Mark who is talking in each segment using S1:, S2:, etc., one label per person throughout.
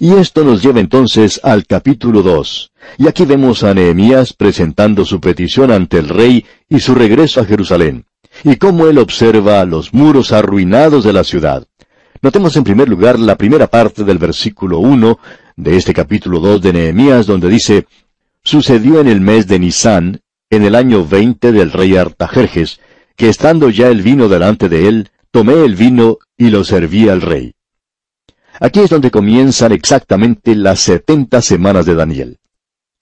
S1: Y esto nos lleva entonces al capítulo 2. Y aquí vemos a Nehemías presentando su petición ante el rey y su regreso a Jerusalén, y cómo él observa los muros arruinados de la ciudad. Notemos en primer lugar la primera parte del versículo 1 de este capítulo 2 de Nehemías, donde dice, Sucedió en el mes de Nisán, en el año veinte del rey Artajerjes, que estando ya el vino delante de él, tomé el vino y lo serví al rey. Aquí es donde comienzan exactamente las setenta semanas de Daniel.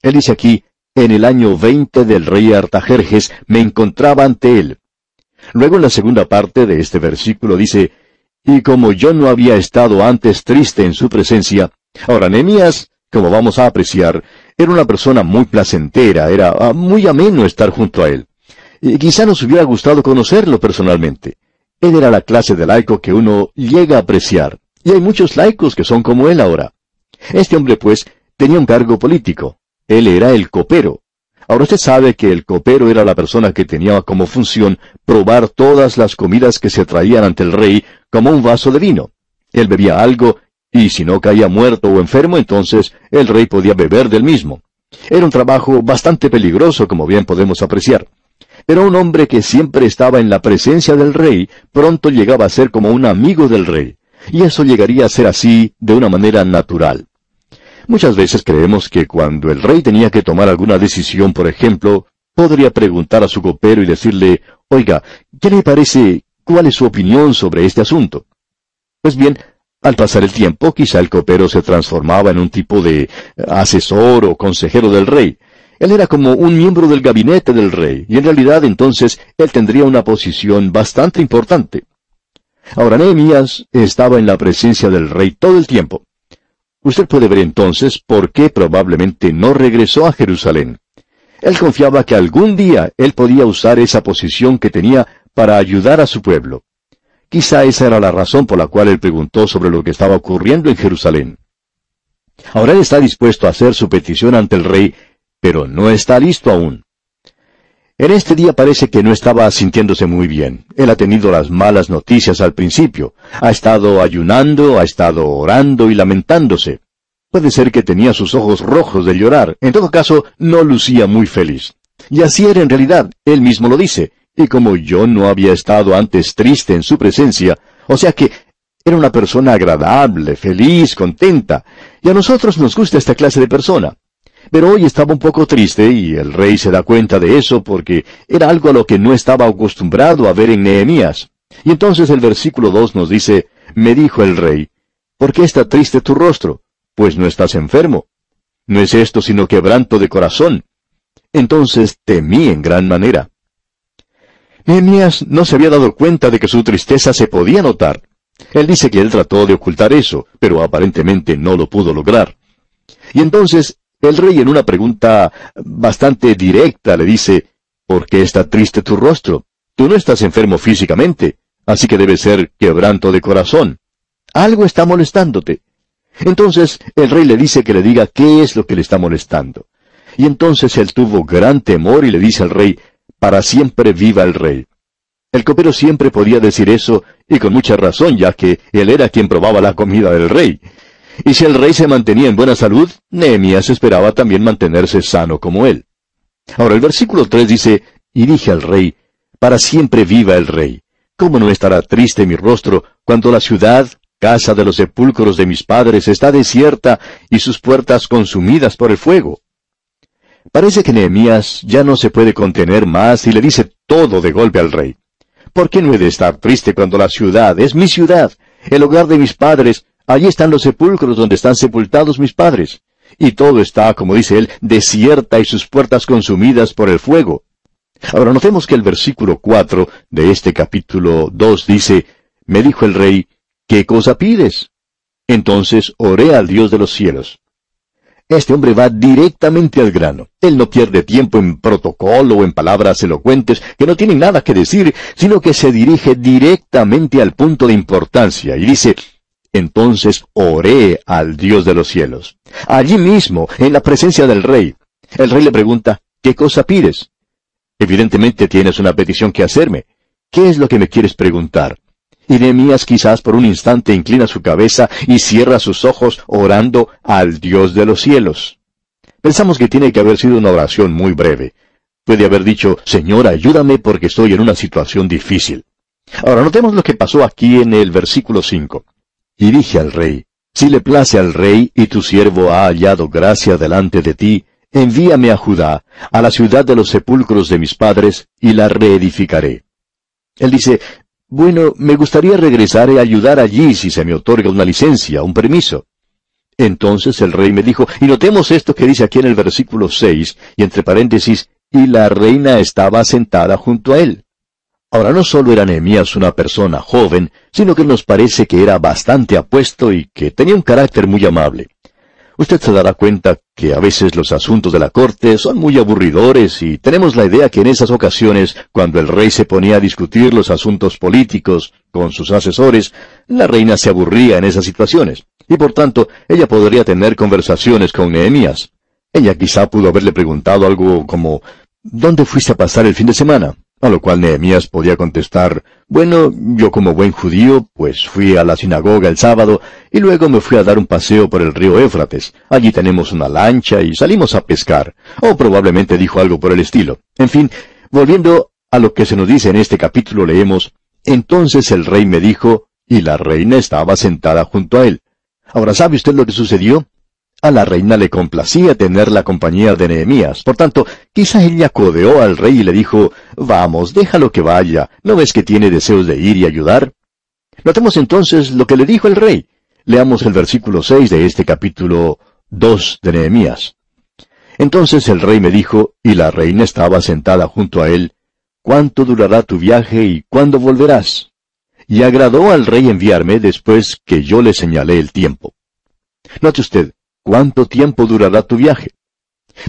S1: Él dice aquí, en el año veinte del rey Artajerjes me encontraba ante él. Luego en la segunda parte de este versículo dice, y como yo no había estado antes triste en su presencia, ahora Nehemías, como vamos a apreciar, era una persona muy placentera, era ah, muy ameno estar junto a él. Y quizá nos hubiera gustado conocerlo personalmente. Él era la clase de laico que uno llega a apreciar. Y hay muchos laicos que son como él ahora. Este hombre, pues, tenía un cargo político. Él era el copero. Ahora usted sabe que el copero era la persona que tenía como función probar todas las comidas que se traían ante el rey como un vaso de vino. Él bebía algo, y si no caía muerto o enfermo, entonces el rey podía beber del mismo. Era un trabajo bastante peligroso, como bien podemos apreciar. Pero un hombre que siempre estaba en la presencia del rey, pronto llegaba a ser como un amigo del rey y eso llegaría a ser así de una manera natural. Muchas veces creemos que cuando el rey tenía que tomar alguna decisión, por ejemplo, podría preguntar a su copero y decirle, oiga, ¿qué le parece? ¿Cuál es su opinión sobre este asunto? Pues bien, al pasar el tiempo, quizá el copero se transformaba en un tipo de asesor o consejero del rey. Él era como un miembro del gabinete del rey, y en realidad entonces él tendría una posición bastante importante. Ahora Nehemías estaba en la presencia del rey todo el tiempo. Usted puede ver entonces por qué probablemente no regresó a Jerusalén. Él confiaba que algún día él podía usar esa posición que tenía para ayudar a su pueblo. Quizá esa era la razón por la cual él preguntó sobre lo que estaba ocurriendo en Jerusalén. Ahora él está dispuesto a hacer su petición ante el rey, pero no está listo aún. En este día parece que no estaba sintiéndose muy bien. Él ha tenido las malas noticias al principio. Ha estado ayunando, ha estado orando y lamentándose. Puede ser que tenía sus ojos rojos de llorar. En todo caso, no lucía muy feliz. Y así era en realidad. Él mismo lo dice. Y como yo no había estado antes triste en su presencia, o sea que era una persona agradable, feliz, contenta. Y a nosotros nos gusta esta clase de persona. Pero hoy estaba un poco triste y el rey se da cuenta de eso porque era algo a lo que no estaba acostumbrado a ver en Nehemías. Y entonces el versículo 2 nos dice, me dijo el rey, ¿por qué está triste tu rostro? Pues no estás enfermo. No es esto sino quebranto de corazón. Entonces temí en gran manera. Nehemías no se había dado cuenta de que su tristeza se podía notar. Él dice que él trató de ocultar eso, pero aparentemente no lo pudo lograr. Y entonces el rey en una pregunta bastante directa le dice, ¿por qué está triste tu rostro? Tú no estás enfermo físicamente, así que debe ser quebranto de corazón. Algo está molestándote. Entonces el rey le dice que le diga qué es lo que le está molestando. Y entonces él tuvo gran temor y le dice al rey, para siempre viva el rey. El copero siempre podía decir eso, y con mucha razón, ya que él era quien probaba la comida del rey. Y si el rey se mantenía en buena salud, Nehemías esperaba también mantenerse sano como él. Ahora el versículo 3 dice, y dije al rey, para siempre viva el rey. ¿Cómo no estará triste mi rostro cuando la ciudad, casa de los sepulcros de mis padres, está desierta y sus puertas consumidas por el fuego? Parece que Nehemías ya no se puede contener más y le dice todo de golpe al rey. ¿Por qué no he de estar triste cuando la ciudad es mi ciudad, el hogar de mis padres, Allí están los sepulcros donde están sepultados mis padres. Y todo está, como dice él, desierta y sus puertas consumidas por el fuego. Ahora notemos que el versículo 4 de este capítulo 2 dice, Me dijo el rey, ¿qué cosa pides? Entonces oré al Dios de los cielos. Este hombre va directamente al grano. Él no pierde tiempo en protocolo o en palabras elocuentes que no tienen nada que decir, sino que se dirige directamente al punto de importancia y dice, entonces oré al Dios de los cielos. Allí mismo, en la presencia del rey. El rey le pregunta, ¿qué cosa pides? Evidentemente tienes una petición que hacerme. ¿Qué es lo que me quieres preguntar? Y Nehemías quizás por un instante inclina su cabeza y cierra sus ojos orando al Dios de los cielos. Pensamos que tiene que haber sido una oración muy breve. Puede haber dicho, Señor, ayúdame porque estoy en una situación difícil. Ahora notemos lo que pasó aquí en el versículo 5. Y dije al rey, si le place al rey y tu siervo ha hallado gracia delante de ti, envíame a Judá, a la ciudad de los sepulcros de mis padres, y la reedificaré. Él dice, bueno, me gustaría regresar y ayudar allí si se me otorga una licencia, un permiso. Entonces el rey me dijo, y notemos esto que dice aquí en el versículo 6, y entre paréntesis, y la reina estaba sentada junto a él. Ahora no solo era Nehemías una persona joven, sino que nos parece que era bastante apuesto y que tenía un carácter muy amable. Usted se dará cuenta que a veces los asuntos de la corte son muy aburridores y tenemos la idea que en esas ocasiones, cuando el rey se ponía a discutir los asuntos políticos con sus asesores, la reina se aburría en esas situaciones, y por tanto ella podría tener conversaciones con Nehemías. Ella quizá pudo haberle preguntado algo como ¿Dónde fuiste a pasar el fin de semana? A lo cual Nehemías podía contestar, bueno, yo como buen judío, pues fui a la sinagoga el sábado y luego me fui a dar un paseo por el río Éufrates. Allí tenemos una lancha y salimos a pescar. O probablemente dijo algo por el estilo. En fin, volviendo a lo que se nos dice en este capítulo leemos, entonces el rey me dijo, y la reina estaba sentada junto a él. Ahora, ¿sabe usted lo que sucedió? La reina le complacía tener la compañía de Nehemías. Por tanto, quizá ella codeó al rey y le dijo, Vamos, déjalo que vaya, ¿no ves que tiene deseos de ir y ayudar? Notemos entonces lo que le dijo el rey. Leamos el versículo 6 de este capítulo 2 de Nehemías. Entonces el rey me dijo, y la reina estaba sentada junto a él, ¿Cuánto durará tu viaje y cuándo volverás? Y agradó al rey enviarme después que yo le señalé el tiempo. Note usted, ¿Cuánto tiempo durará tu viaje?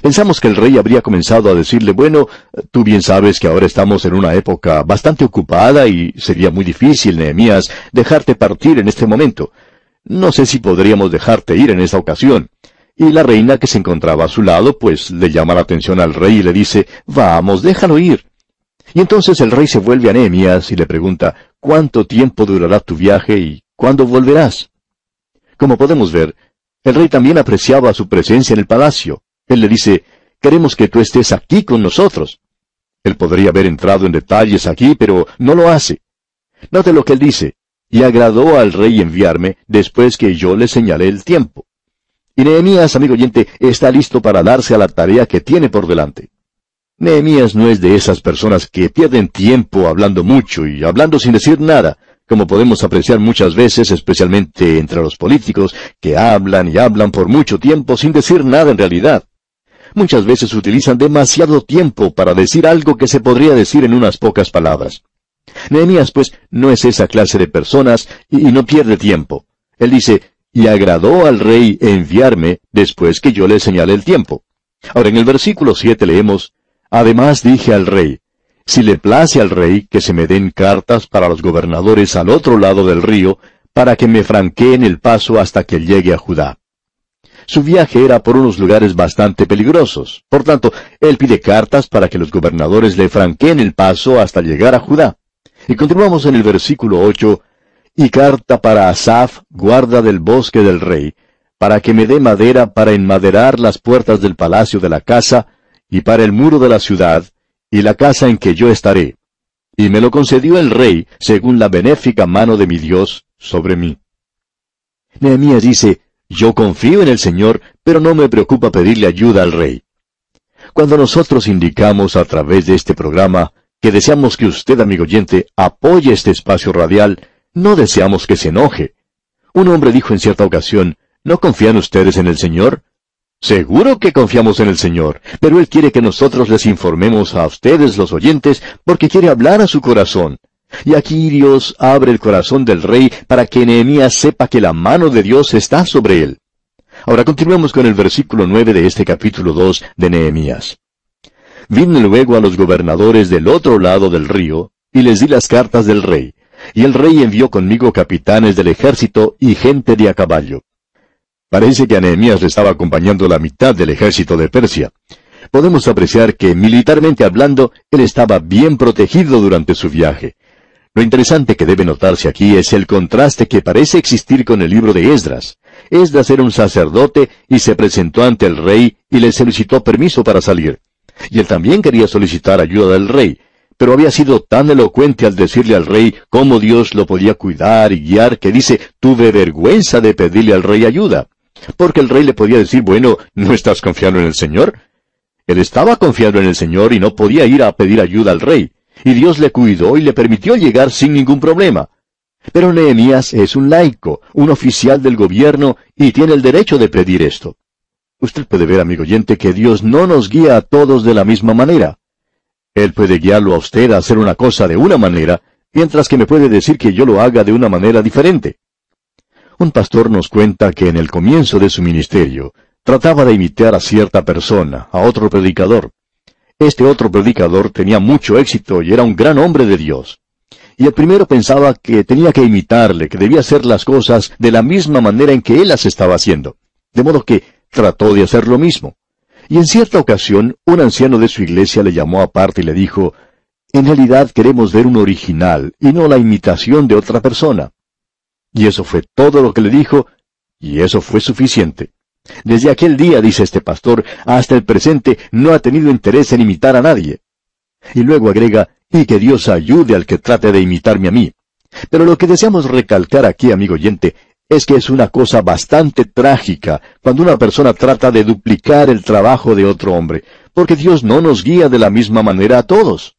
S1: Pensamos que el rey habría comenzado a decirle, bueno, tú bien sabes que ahora estamos en una época bastante ocupada y sería muy difícil, Nehemías, dejarte partir en este momento. No sé si podríamos dejarte ir en esta ocasión. Y la reina que se encontraba a su lado, pues le llama la atención al rey y le dice, vamos, déjalo ir. Y entonces el rey se vuelve a Nehemías y le pregunta, ¿cuánto tiempo durará tu viaje y cuándo volverás? Como podemos ver, el rey también apreciaba su presencia en el palacio. Él le dice, queremos que tú estés aquí con nosotros. Él podría haber entrado en detalles aquí, pero no lo hace. Note lo que él dice, y agradó al rey enviarme después que yo le señalé el tiempo. Y Nehemías, amigo oyente, está listo para darse a la tarea que tiene por delante. Nehemías no es de esas personas que pierden tiempo hablando mucho y hablando sin decir nada, como podemos apreciar muchas veces, especialmente entre los políticos, que hablan y hablan por mucho tiempo sin decir nada en realidad. Muchas veces utilizan demasiado tiempo para decir algo que se podría decir en unas pocas palabras. Nehemías, pues, no es esa clase de personas y, no pierde tiempo. Él dice, y agradó al rey enviarme después que yo le señalé el tiempo. Ahora en el versículo 7 leemos, Además dije al rey, si le place al rey que se me den cartas para los gobernadores al otro lado del río, para que me franqueen el paso hasta que llegue a Judá. Su viaje era por unos lugares bastante peligrosos. Por tanto, él pide cartas para que los gobernadores le franqueen el paso hasta llegar a Judá. Y continuamos en el versículo 8, y carta para Asaf, guarda del bosque del rey, para que me dé madera para enmaderar las puertas del palacio de la casa, y para el muro de la ciudad, y la casa en que yo estaré. Y me lo concedió el rey, según la benéfica mano de mi Dios, sobre mí. Nehemías dice, yo confío en el Señor, pero no me preocupa pedirle ayuda al rey. Cuando nosotros indicamos a través de este programa que deseamos que usted, amigo oyente, apoye este espacio radial, no deseamos que se enoje. Un hombre dijo en cierta ocasión, ¿no confían ustedes en el Señor? Seguro que confiamos en el Señor, pero Él quiere que nosotros les informemos a ustedes, los oyentes, porque quiere hablar a su corazón. Y aquí Dios abre el corazón del rey para que Nehemías sepa que la mano de Dios está sobre él. Ahora continuemos con el versículo nueve de este capítulo dos de Nehemías. Vine luego a los gobernadores del otro lado del río, y les di las cartas del rey, y el rey envió conmigo capitanes del ejército y gente de a caballo. Parece que a Nehemías le estaba acompañando la mitad del ejército de Persia. Podemos apreciar que, militarmente hablando, él estaba bien protegido durante su viaje. Lo interesante que debe notarse aquí es el contraste que parece existir con el libro de Esdras. Esdras era un sacerdote y se presentó ante el rey y le solicitó permiso para salir. Y él también quería solicitar ayuda del rey, pero había sido tan elocuente al decirle al rey cómo Dios lo podía cuidar y guiar que dice, tuve vergüenza de pedirle al rey ayuda. Porque el rey le podía decir, bueno, ¿no estás confiando en el Señor? Él estaba confiando en el Señor y no podía ir a pedir ayuda al rey y Dios le cuidó y le permitió llegar sin ningún problema. Pero Nehemías es un laico, un oficial del gobierno, y tiene el derecho de pedir esto. Usted puede ver, amigo oyente, que Dios no nos guía a todos de la misma manera. Él puede guiarlo a usted a hacer una cosa de una manera, mientras que me puede decir que yo lo haga de una manera diferente. Un pastor nos cuenta que en el comienzo de su ministerio trataba de imitar a cierta persona, a otro predicador. Este otro predicador tenía mucho éxito y era un gran hombre de Dios. Y el primero pensaba que tenía que imitarle, que debía hacer las cosas de la misma manera en que él las estaba haciendo. De modo que trató de hacer lo mismo. Y en cierta ocasión, un anciano de su iglesia le llamó aparte y le dijo, En realidad queremos ver un original y no la imitación de otra persona. Y eso fue todo lo que le dijo, y eso fue suficiente. Desde aquel día, dice este pastor, hasta el presente no ha tenido interés en imitar a nadie. Y luego agrega, y que Dios ayude al que trate de imitarme a mí. Pero lo que deseamos recalcar aquí, amigo oyente, es que es una cosa bastante trágica cuando una persona trata de duplicar el trabajo de otro hombre, porque Dios no nos guía de la misma manera a todos.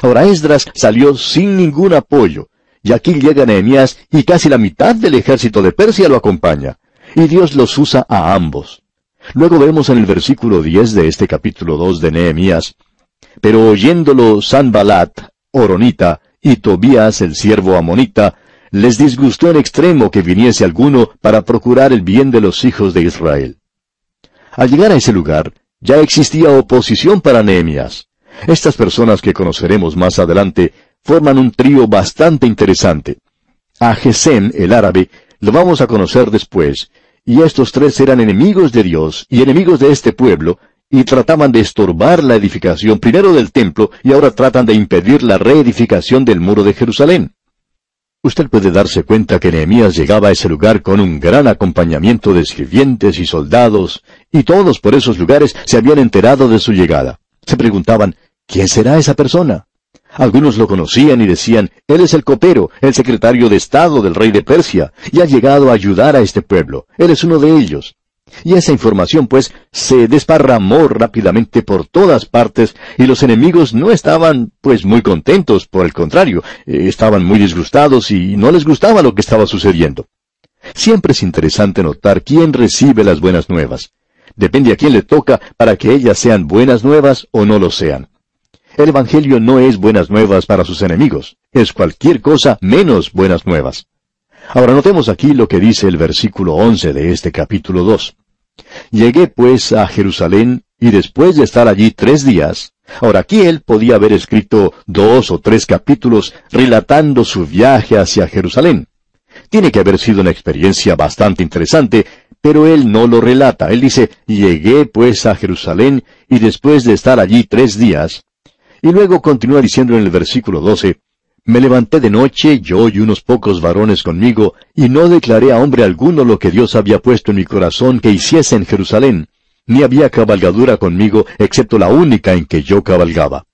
S1: Ahora Esdras salió sin ningún apoyo, y aquí llega Nehemías y casi la mitad del ejército de Persia lo acompaña y Dios los usa a ambos. Luego vemos en el versículo 10 de este capítulo 2 de Nehemías, pero oyéndolo Sanbalat, Oronita, y Tobías, el siervo amonita, les disgustó en extremo que viniese alguno para procurar el bien de los hijos de Israel. Al llegar a ese lugar, ya existía oposición para Nehemías. Estas personas que conoceremos más adelante forman un trío bastante interesante. A Gesem, el árabe, lo vamos a conocer después, y estos tres eran enemigos de Dios y enemigos de este pueblo, y trataban de estorbar la edificación primero del templo y ahora tratan de impedir la reedificación del muro de Jerusalén. Usted puede darse cuenta que Nehemías llegaba a ese lugar con un gran acompañamiento de sirvientes y soldados, y todos por esos lugares se habían enterado de su llegada. Se preguntaban, ¿quién será esa persona? Algunos lo conocían y decían, Él es el copero, el secretario de Estado del rey de Persia, y ha llegado a ayudar a este pueblo. Él es uno de ellos. Y esa información, pues, se desparramó rápidamente por todas partes, y los enemigos no estaban, pues, muy contentos, por el contrario, eh, estaban muy disgustados y no les gustaba lo que estaba sucediendo. Siempre es interesante notar quién recibe las buenas nuevas. Depende a quién le toca para que ellas sean buenas nuevas o no lo sean. El Evangelio no es buenas nuevas para sus enemigos, es cualquier cosa menos buenas nuevas. Ahora notemos aquí lo que dice el versículo 11 de este capítulo 2. Llegué pues a Jerusalén y después de estar allí tres días, ahora aquí él podía haber escrito dos o tres capítulos relatando su viaje hacia Jerusalén. Tiene que haber sido una experiencia bastante interesante, pero él no lo relata. Él dice, llegué pues a Jerusalén y después de estar allí tres días, y luego continúa diciendo en el versículo 12, Me levanté de noche, yo y unos pocos varones conmigo, y no declaré a hombre alguno lo que Dios había puesto en mi corazón que hiciese en Jerusalén, ni había cabalgadura conmigo, excepto la única en que yo cabalgaba.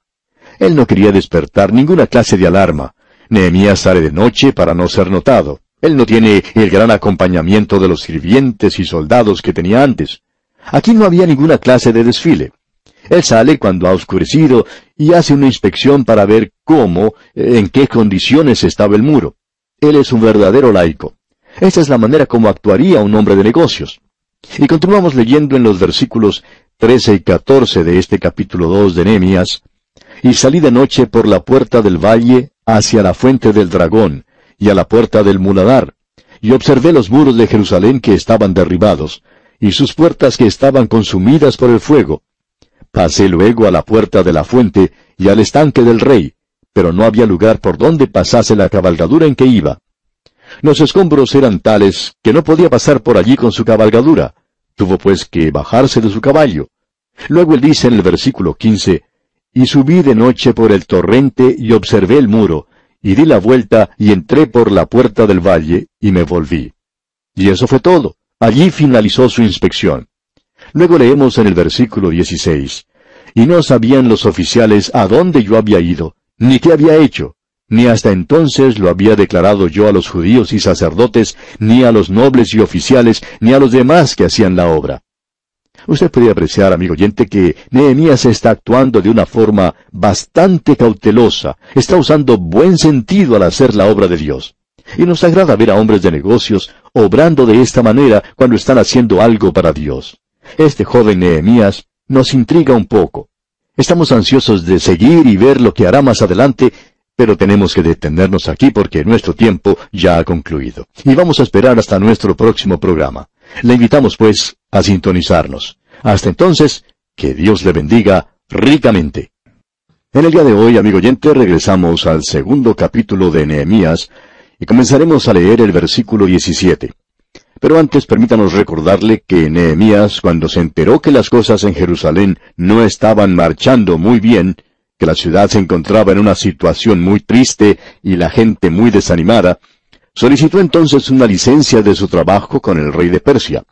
S1: Él no quería despertar ninguna clase de alarma. Nehemías sale de noche para no ser notado. Él no tiene el gran acompañamiento de los sirvientes y soldados que tenía antes. Aquí no había ninguna clase de desfile. Él sale cuando ha oscurecido y hace una inspección para ver cómo, eh, en qué condiciones estaba el muro. Él es un verdadero laico. Esta es la manera como actuaría un hombre de negocios. Y continuamos leyendo en los versículos 13 y 14 de este capítulo 2 de Nehemías. Y salí de noche por la puerta del valle hacia la fuente del dragón y a la puerta del muladar, y observé los muros de Jerusalén que estaban derribados, y sus puertas que estaban consumidas por el fuego, Pasé luego a la puerta de la fuente y al estanque del rey, pero no había lugar por donde pasase la cabalgadura en que iba. Los escombros eran tales que no podía pasar por allí con su cabalgadura. Tuvo pues que bajarse de su caballo. Luego él dice en el versículo 15, Y subí de noche por el torrente y observé el muro, y di la vuelta y entré por la puerta del valle y me volví. Y eso fue todo. Allí finalizó su inspección. Luego leemos en el versículo 16, Y no sabían los oficiales a dónde yo había ido, ni qué había hecho, ni hasta entonces lo había declarado yo a los judíos y sacerdotes, ni a los nobles y oficiales, ni a los demás que hacían la obra. Usted puede apreciar, amigo oyente, que Nehemías está actuando de una forma bastante cautelosa, está usando buen sentido al hacer la obra de Dios. Y nos agrada ver a hombres de negocios obrando de esta manera cuando están haciendo algo para Dios. Este joven Nehemías nos intriga un poco. Estamos ansiosos de seguir y ver lo que hará más adelante, pero tenemos que detenernos aquí porque nuestro tiempo ya ha concluido. Y vamos a esperar hasta nuestro próximo programa. Le invitamos, pues, a sintonizarnos. Hasta entonces, que Dios le bendiga ricamente. En el día de hoy, amigo oyente, regresamos al segundo capítulo de Nehemías y comenzaremos a leer el versículo 17. Pero antes permítanos recordarle que Nehemías, cuando se enteró que las cosas en Jerusalén no estaban marchando muy bien, que la ciudad se encontraba en una situación muy triste y la gente muy desanimada, solicitó entonces una licencia de su trabajo con el rey de Persia.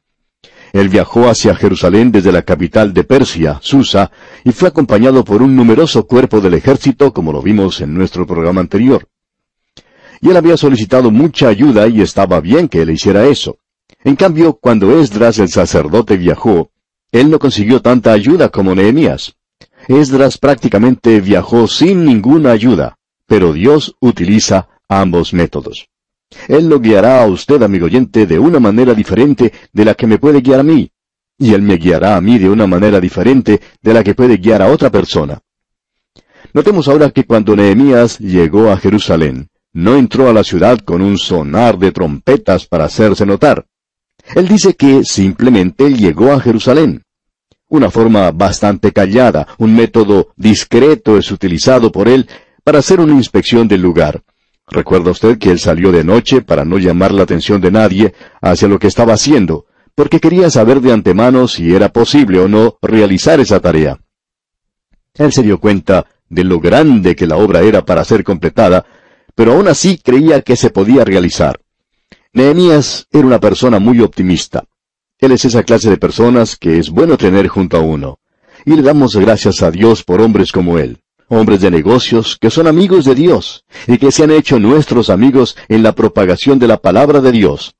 S1: Él viajó hacia Jerusalén desde la capital de Persia, Susa, y fue acompañado por un numeroso cuerpo del ejército, como lo vimos en nuestro programa anterior. Y él había solicitado mucha ayuda y estaba bien que él hiciera eso. En cambio, cuando Esdras el sacerdote viajó, él no consiguió tanta ayuda como Nehemías. Esdras prácticamente viajó sin ninguna ayuda, pero Dios utiliza ambos métodos. Él lo guiará a usted, amigo oyente, de una manera diferente de la que me puede guiar a mí. Y Él me guiará a mí de una manera diferente de la que puede guiar a otra persona. Notemos ahora que cuando Nehemías llegó a Jerusalén, no entró a la ciudad con un sonar de trompetas para hacerse notar. Él dice que simplemente llegó a Jerusalén. Una forma bastante callada, un método discreto es utilizado por él para hacer una inspección del lugar, Recuerda usted que él salió de noche para no llamar la atención de nadie hacia lo que estaba haciendo, porque quería saber de antemano si era posible o no realizar esa tarea. Él se dio cuenta de lo grande que la obra era para ser completada, pero aún así creía que se podía realizar. Nehemías era una persona muy optimista. Él es esa clase de personas que es bueno tener junto a uno. Y le damos gracias a Dios por hombres como él hombres de negocios que son amigos de Dios y que se han hecho nuestros amigos en la propagación de la palabra de Dios.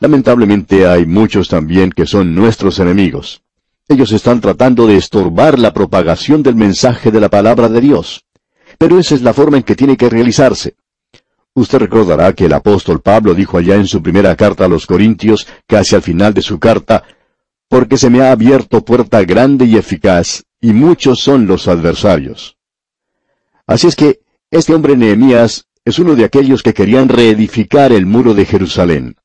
S1: Lamentablemente hay muchos también que son nuestros enemigos. Ellos están tratando de estorbar la propagación del mensaje de la palabra de Dios. Pero esa es la forma en que tiene que realizarse. Usted recordará que el apóstol Pablo dijo allá en su primera carta a los Corintios, casi al final de su carta, porque se me ha abierto puerta grande y eficaz, y muchos son los adversarios. Así es que este hombre Nehemías es uno de aquellos que querían reedificar el muro de Jerusalén.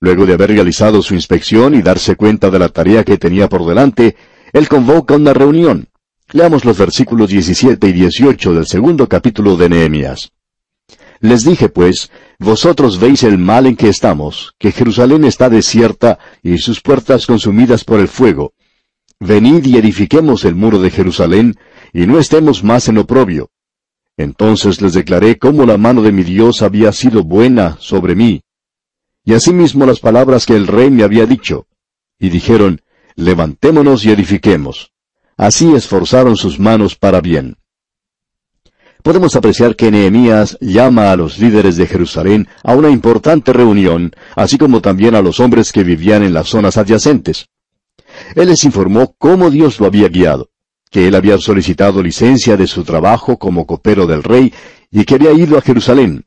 S1: Luego de haber realizado su inspección y darse cuenta de la tarea que tenía por delante, él convoca una reunión. Leamos los versículos 17 y 18 del segundo capítulo de Nehemías. Les dije pues, vosotros veis el mal en que estamos, que Jerusalén está desierta y sus puertas consumidas por el fuego, Venid y edifiquemos el muro de Jerusalén, y no estemos más en oprobio. Entonces les declaré cómo la mano de mi Dios había sido buena sobre mí. Y asimismo las palabras que el rey me había dicho. Y dijeron, levantémonos y edifiquemos. Así esforzaron sus manos para bien. Podemos apreciar que Nehemías llama a los líderes de Jerusalén a una importante reunión, así como también a los hombres que vivían en las zonas adyacentes. Él les informó cómo Dios lo había guiado, que él había solicitado licencia de su trabajo como copero del rey y que había ido a Jerusalén.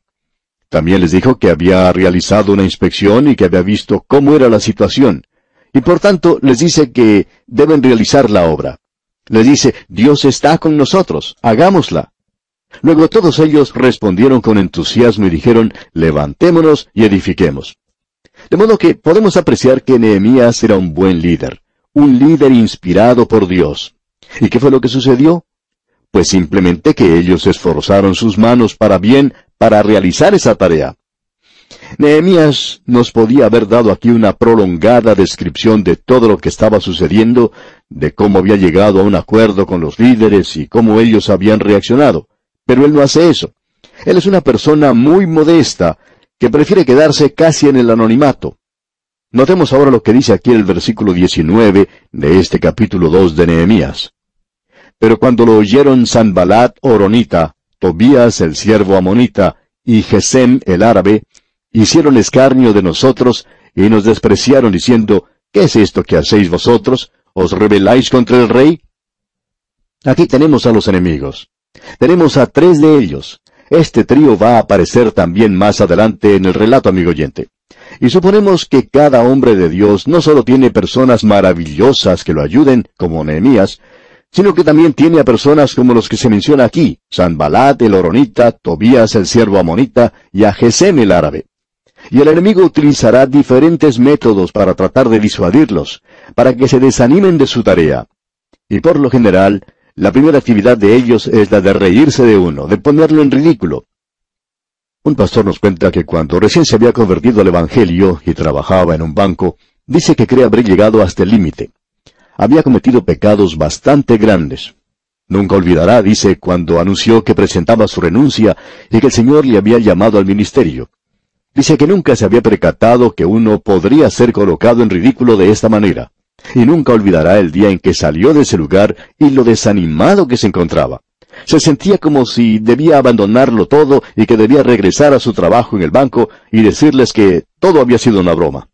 S1: También les dijo que había realizado una inspección y que había visto cómo era la situación. Y por tanto les dice que deben realizar la obra. Les dice, Dios está con nosotros, hagámosla. Luego todos ellos respondieron con entusiasmo y dijeron, levantémonos y edifiquemos. De modo que podemos apreciar que Nehemías era un buen líder un líder inspirado por Dios. ¿Y qué fue lo que sucedió? Pues simplemente que ellos esforzaron sus manos para bien para realizar esa tarea. Nehemías nos podía haber dado aquí una prolongada descripción de todo lo que estaba sucediendo, de cómo había llegado a un acuerdo con los líderes y cómo ellos habían reaccionado. Pero él no hace eso. Él es una persona muy modesta, que prefiere quedarse casi en el anonimato. Notemos ahora lo que dice aquí el versículo 19 de este capítulo 2 de Nehemías. Pero cuando lo oyeron Sanbalat Oronita, Tobías el siervo amonita y Gesem el árabe, hicieron escarnio de nosotros y nos despreciaron diciendo, ¿qué es esto que hacéis vosotros? ¿Os rebeláis contra el rey? Aquí tenemos a los enemigos. Tenemos a tres de ellos. Este trío va a aparecer también más adelante en el relato, amigo oyente. Y suponemos que cada hombre de Dios no solo tiene personas maravillosas que lo ayuden, como Nehemías, sino que también tiene a personas como los que se menciona aquí, Sanbalat el Oronita, Tobías el siervo amonita y a Gesem el árabe. Y el enemigo utilizará diferentes métodos para tratar de disuadirlos, para que se desanimen de su tarea. Y por lo general, la primera actividad de ellos es la de reírse de uno, de ponerlo en ridículo. Un pastor nos cuenta que cuando recién se había convertido al Evangelio y trabajaba en un banco, dice que cree haber llegado hasta el límite. Había cometido pecados bastante grandes. Nunca olvidará, dice, cuando anunció que presentaba su renuncia y que el Señor le había llamado al ministerio. Dice que nunca se había percatado que uno podría ser colocado en ridículo de esta manera, y nunca olvidará el día en que salió de ese lugar y lo desanimado que se encontraba. Se sentía como si debía abandonarlo todo y que debía regresar a su trabajo en el banco y decirles que todo había sido una broma.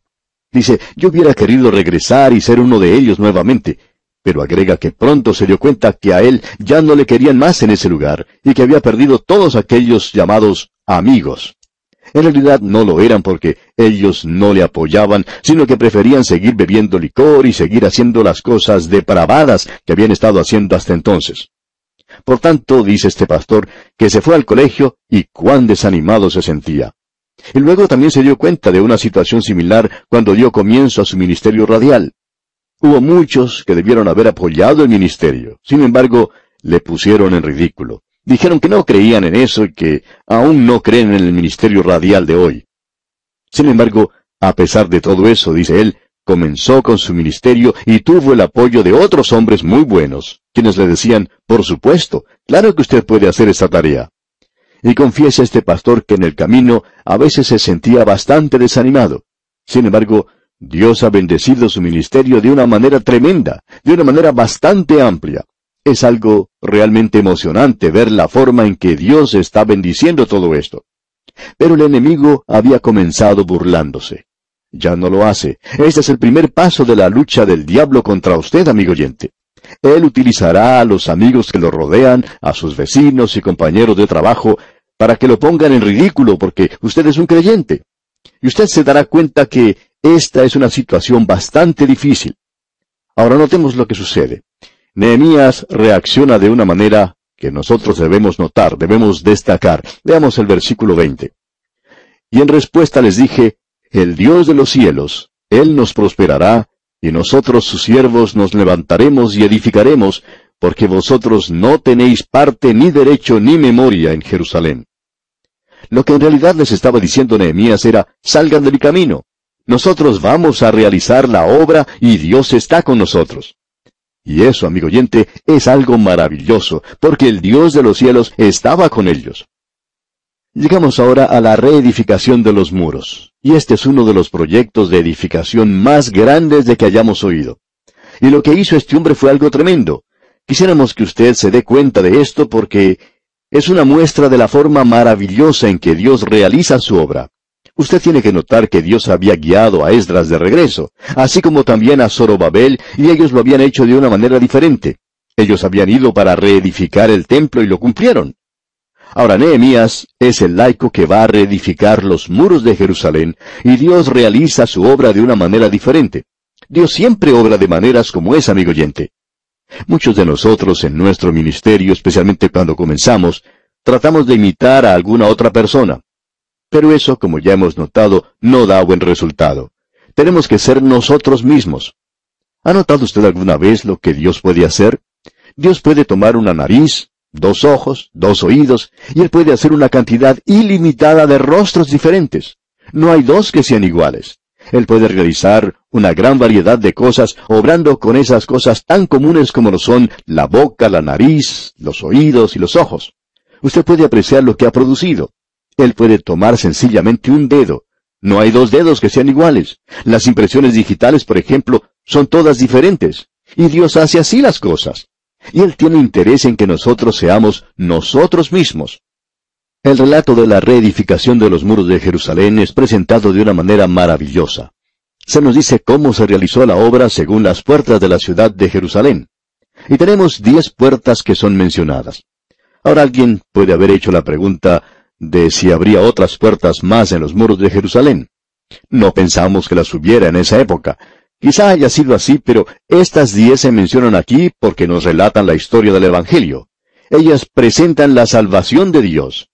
S1: Dice, yo hubiera querido regresar y ser uno de ellos nuevamente, pero agrega que pronto se dio cuenta que a él ya no le querían más en ese lugar y que había perdido todos aquellos llamados amigos. En realidad no lo eran porque ellos no le apoyaban, sino que preferían seguir bebiendo licor y seguir haciendo las cosas depravadas que habían estado haciendo hasta entonces. Por tanto, dice este pastor, que se fue al colegio y cuán desanimado se sentía. Y luego también se dio cuenta de una situación similar cuando dio comienzo a su ministerio radial. Hubo muchos que debieron haber apoyado el ministerio. Sin embargo, le pusieron en ridículo. Dijeron que no creían en eso y que aún no creen en el ministerio radial de hoy. Sin embargo, a pesar de todo eso, dice él, comenzó con su ministerio y tuvo el apoyo de otros hombres muy buenos, quienes le decían, por supuesto, claro que usted puede hacer esa tarea. Y confiesa este pastor que en el camino a veces se sentía bastante desanimado. Sin embargo, Dios ha bendecido su ministerio de una manera tremenda, de una manera bastante amplia. Es algo realmente emocionante ver la forma en que Dios está bendiciendo todo esto. Pero el enemigo había comenzado burlándose. Ya no lo hace. Este es el primer paso de la lucha del diablo contra usted, amigo oyente. Él utilizará a los amigos que lo rodean, a sus vecinos y compañeros de trabajo, para que lo pongan en ridículo porque usted es un creyente. Y usted se dará cuenta que esta es una situación bastante difícil. Ahora notemos lo que sucede. Nehemías reacciona de una manera que nosotros debemos notar, debemos destacar. Veamos el versículo 20. Y en respuesta les dije, el Dios de los cielos, Él nos prosperará, y nosotros sus siervos nos levantaremos y edificaremos, porque vosotros no tenéis parte ni derecho ni memoria en Jerusalén. Lo que en realidad les estaba diciendo Nehemías era, salgan de mi camino. Nosotros vamos a realizar la obra y Dios está con nosotros. Y eso, amigo oyente, es algo maravilloso, porque el Dios de los cielos estaba con ellos. Llegamos ahora a la reedificación de los muros, y este es uno de los proyectos de edificación más grandes de que hayamos oído. Y lo que hizo este hombre fue algo tremendo. Quisiéramos que usted se dé cuenta de esto porque es una muestra de la forma maravillosa en que Dios realiza su obra. Usted tiene que notar que Dios había guiado a Esdras de regreso, así como también a Zorobabel, y ellos lo habían hecho de una manera diferente. Ellos habían ido para reedificar el templo y lo cumplieron. Ahora Nehemías es el laico que va a reedificar los muros de Jerusalén, y Dios realiza su obra de una manera diferente. Dios siempre obra de maneras como es, amigo oyente. Muchos de nosotros en nuestro ministerio, especialmente cuando comenzamos, tratamos de imitar a alguna otra persona. Pero eso, como ya hemos notado, no da buen resultado. Tenemos que ser nosotros mismos. ¿Ha notado usted alguna vez lo que Dios puede hacer? Dios puede tomar una nariz, dos ojos, dos oídos, y Él puede hacer una cantidad ilimitada de rostros diferentes. No hay dos que sean iguales. Él puede realizar una gran variedad de cosas, obrando con esas cosas tan comunes como lo son la boca, la nariz, los oídos y los ojos. usted puede apreciar lo que ha producido. Él puede tomar sencillamente un dedo. No hay dos dedos que sean iguales. Las impresiones digitales, por ejemplo, son todas diferentes. Y Dios hace así las cosas. Y Él tiene interés en que nosotros seamos nosotros mismos. El relato de la reedificación de los muros de Jerusalén es presentado de una manera maravillosa. Se nos dice cómo se realizó la obra según las puertas de la ciudad de Jerusalén. Y tenemos diez puertas que son mencionadas. Ahora alguien puede haber hecho la pregunta de si habría otras puertas más en los muros de Jerusalén. No pensamos que las hubiera en esa época. Quizá haya sido así, pero estas diez se mencionan aquí porque nos relatan la historia del Evangelio. Ellas presentan la salvación de Dios.